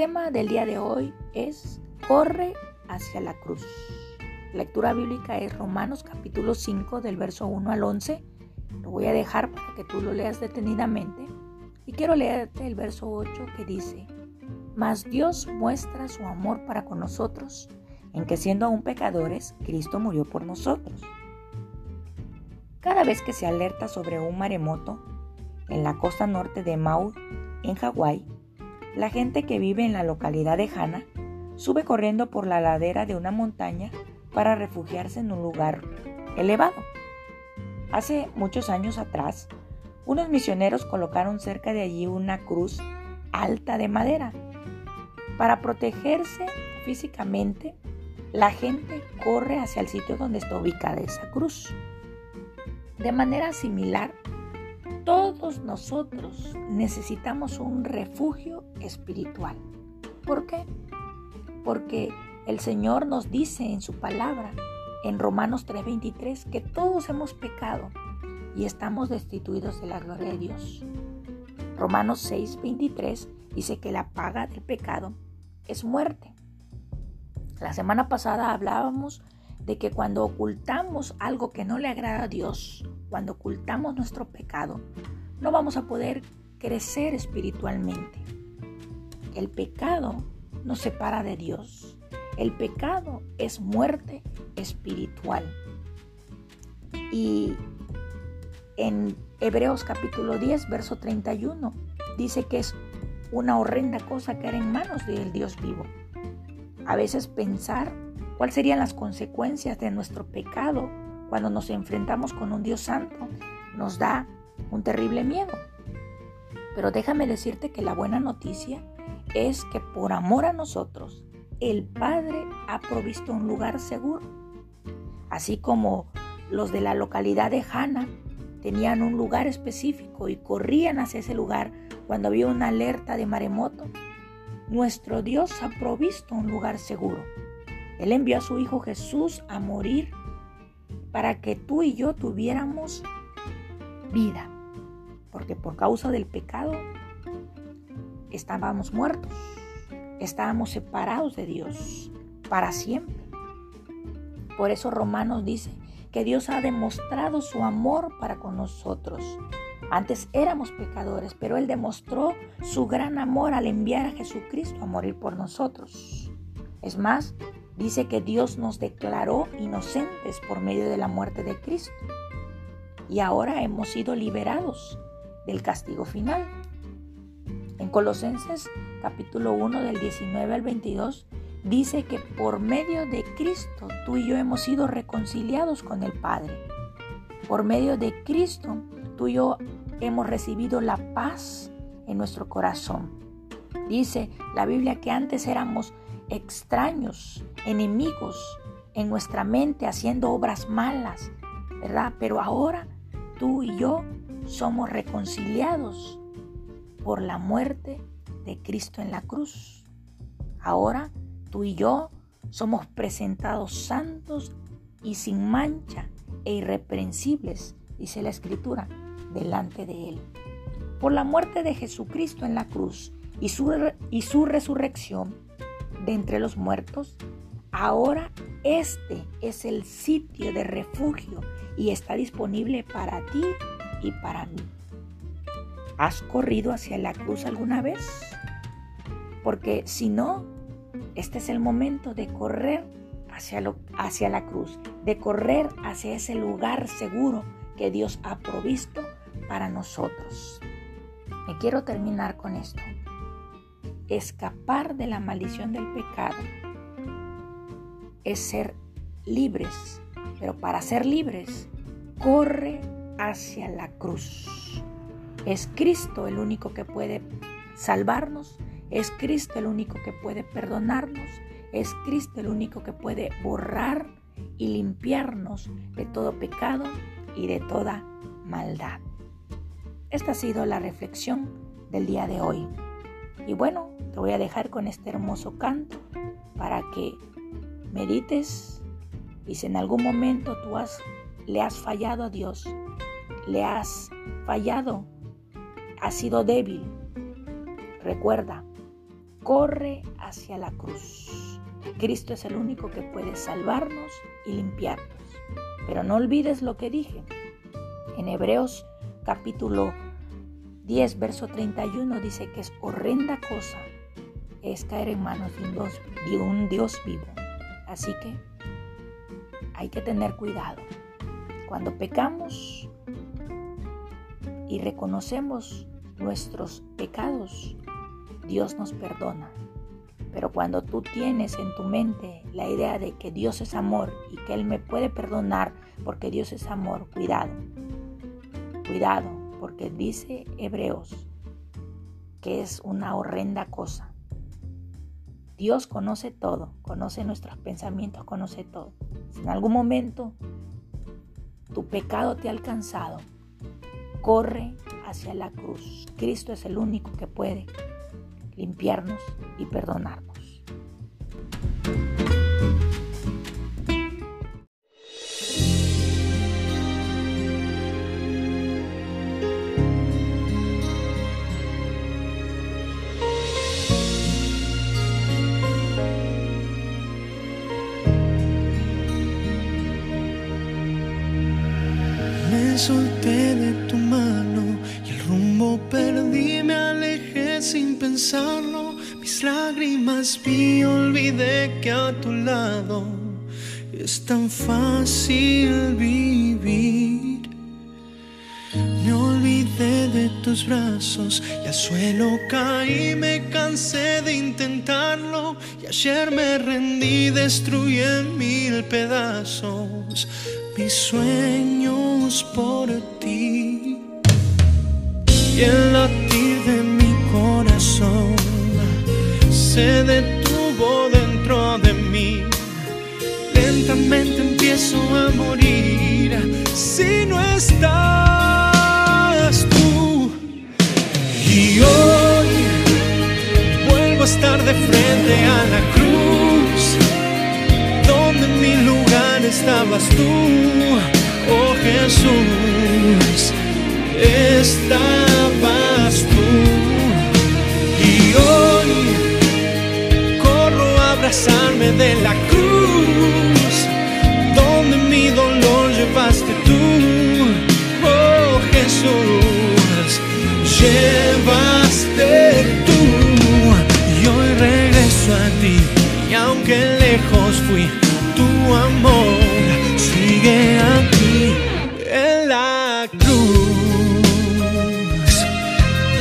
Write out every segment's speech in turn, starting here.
Tema del día de hoy es corre hacia la cruz. lectura bíblica es Romanos capítulo 5 del verso 1 al 11. Lo voy a dejar para que tú lo leas detenidamente. Y quiero leerte el verso 8 que dice, Mas Dios muestra su amor para con nosotros, en que siendo aún pecadores, Cristo murió por nosotros. Cada vez que se alerta sobre un maremoto en la costa norte de Maui, en Hawái, la gente que vive en la localidad de Hana sube corriendo por la ladera de una montaña para refugiarse en un lugar elevado. Hace muchos años atrás, unos misioneros colocaron cerca de allí una cruz alta de madera. Para protegerse físicamente, la gente corre hacia el sitio donde está ubicada esa cruz. De manera similar, todos nosotros necesitamos un refugio espiritual. ¿Por qué? Porque el Señor nos dice en su palabra, en Romanos 3:23, que todos hemos pecado y estamos destituidos de la gloria de Dios. Romanos 6:23 dice que la paga del pecado es muerte. La semana pasada hablábamos de que cuando ocultamos algo que no le agrada a Dios, cuando ocultamos nuestro pecado, no vamos a poder crecer espiritualmente. El pecado nos separa de Dios. El pecado es muerte espiritual. Y en Hebreos capítulo 10, verso 31, dice que es una horrenda cosa caer en manos del Dios vivo. A veces pensar cuáles serían las consecuencias de nuestro pecado cuando nos enfrentamos con un Dios santo nos da un terrible miedo. Pero déjame decirte que la buena noticia es que por amor a nosotros, el Padre ha provisto un lugar seguro. Así como los de la localidad de Hana tenían un lugar específico y corrían hacia ese lugar cuando había una alerta de maremoto, nuestro Dios ha provisto un lugar seguro. Él envió a su Hijo Jesús a morir para que tú y yo tuviéramos vida. Porque por causa del pecado estábamos muertos, estábamos separados de Dios para siempre. Por eso Romanos dice que Dios ha demostrado su amor para con nosotros. Antes éramos pecadores, pero Él demostró su gran amor al enviar a Jesucristo a morir por nosotros. Es más, dice que Dios nos declaró inocentes por medio de la muerte de Cristo. Y ahora hemos sido liberados del castigo final. En Colosenses capítulo 1 del 19 al 22 dice que por medio de Cristo tú y yo hemos sido reconciliados con el Padre. Por medio de Cristo tú y yo hemos recibido la paz en nuestro corazón. Dice la Biblia que antes éramos extraños, enemigos en nuestra mente haciendo obras malas, ¿verdad? Pero ahora tú y yo somos reconciliados por la muerte de Cristo en la cruz. Ahora tú y yo somos presentados santos y sin mancha e irreprensibles, dice la Escritura, delante de Él. Por la muerte de Jesucristo en la cruz y su, y su resurrección, de entre los muertos, ahora este es el sitio de refugio y está disponible para ti y para mí. ¿Has corrido hacia la cruz alguna vez? Porque si no, este es el momento de correr hacia, lo, hacia la cruz, de correr hacia ese lugar seguro que Dios ha provisto para nosotros. Me quiero terminar con esto escapar de la maldición del pecado es ser libres, pero para ser libres, corre hacia la cruz. Es Cristo el único que puede salvarnos, es Cristo el único que puede perdonarnos, es Cristo el único que puede borrar y limpiarnos de todo pecado y de toda maldad. Esta ha sido la reflexión del día de hoy. Y bueno, te voy a dejar con este hermoso canto para que medites y si en algún momento tú le has fallado a Dios, le has fallado, has sido débil, recuerda, corre hacia la cruz. Cristo es el único que puede salvarnos y limpiarnos. Pero no olvides lo que dije. En Hebreos capítulo 10, verso 31 dice que es horrenda cosa es caer en manos de un Dios, de un Dios vivo. Así que hay que tener cuidado. Cuando pecamos y reconocemos nuestros pecados, Dios nos perdona. Pero cuando tú tienes en tu mente la idea de que Dios es amor y que Él me puede perdonar porque Dios es amor, cuidado. Cuidado, porque dice Hebreos que es una horrenda cosa. Dios conoce todo, conoce nuestros pensamientos, conoce todo. Si en algún momento tu pecado te ha alcanzado, corre hacia la cruz. Cristo es el único que puede limpiarnos y perdonarnos. Solté de tu mano Mis lágrimas vi, olvidé que a tu lado es tan fácil vivir. Me olvidé de tus brazos y al suelo caí, me cansé de intentarlo. Y ayer me rendí, destruí en mil pedazos mis sueños por ti. Y el latir se detuvo dentro de mí. Lentamente empiezo a morir si no estás tú. Y hoy vuelvo a estar de frente a la cruz, donde en mi lugar estabas tú, oh Jesús, estabas tu amor sigue aquí en la cruz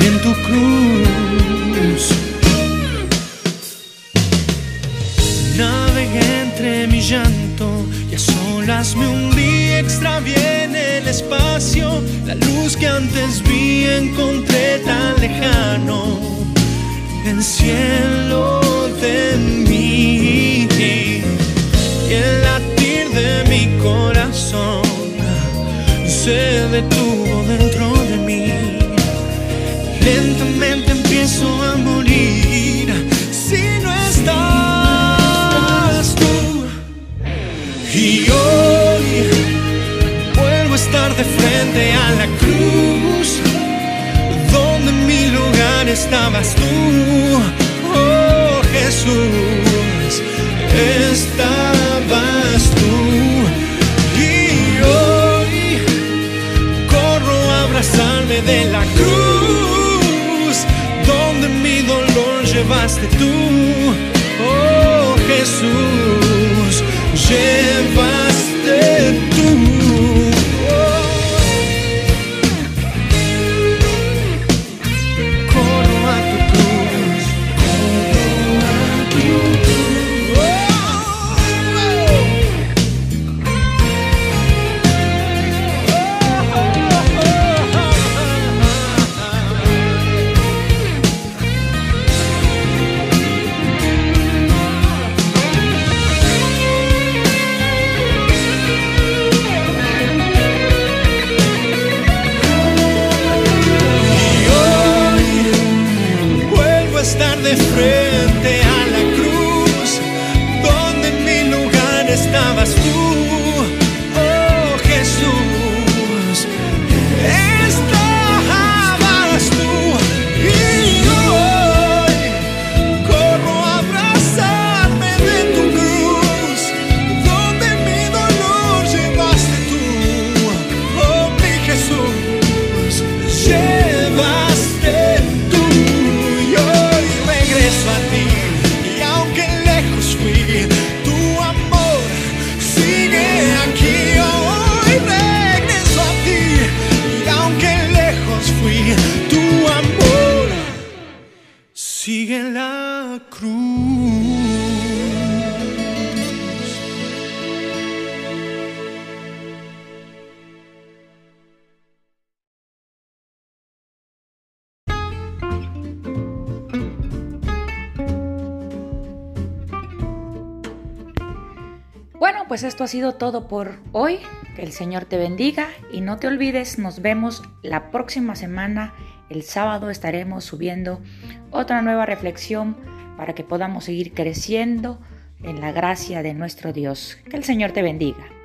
y en tu cruz. Navegué entre mi llanto y a solas me hundí, extravié en el espacio la luz que antes vi, encontré tan lejano el cielo de mí detuvo dentro de mí. Lentamente empiezo a morir si no estás tú. Y hoy vuelvo a estar de frente a la cruz, donde en mi lugar estabas tú, oh Jesús, estabas dolor llevaste tú, oh Jesús, la cruz. Bueno, pues esto ha sido todo por hoy. Que el Señor te bendiga y no te olvides, nos vemos la próxima semana el sábado estaremos subiendo otra nueva reflexión para que podamos seguir creciendo en la gracia de nuestro Dios. Que el Señor te bendiga.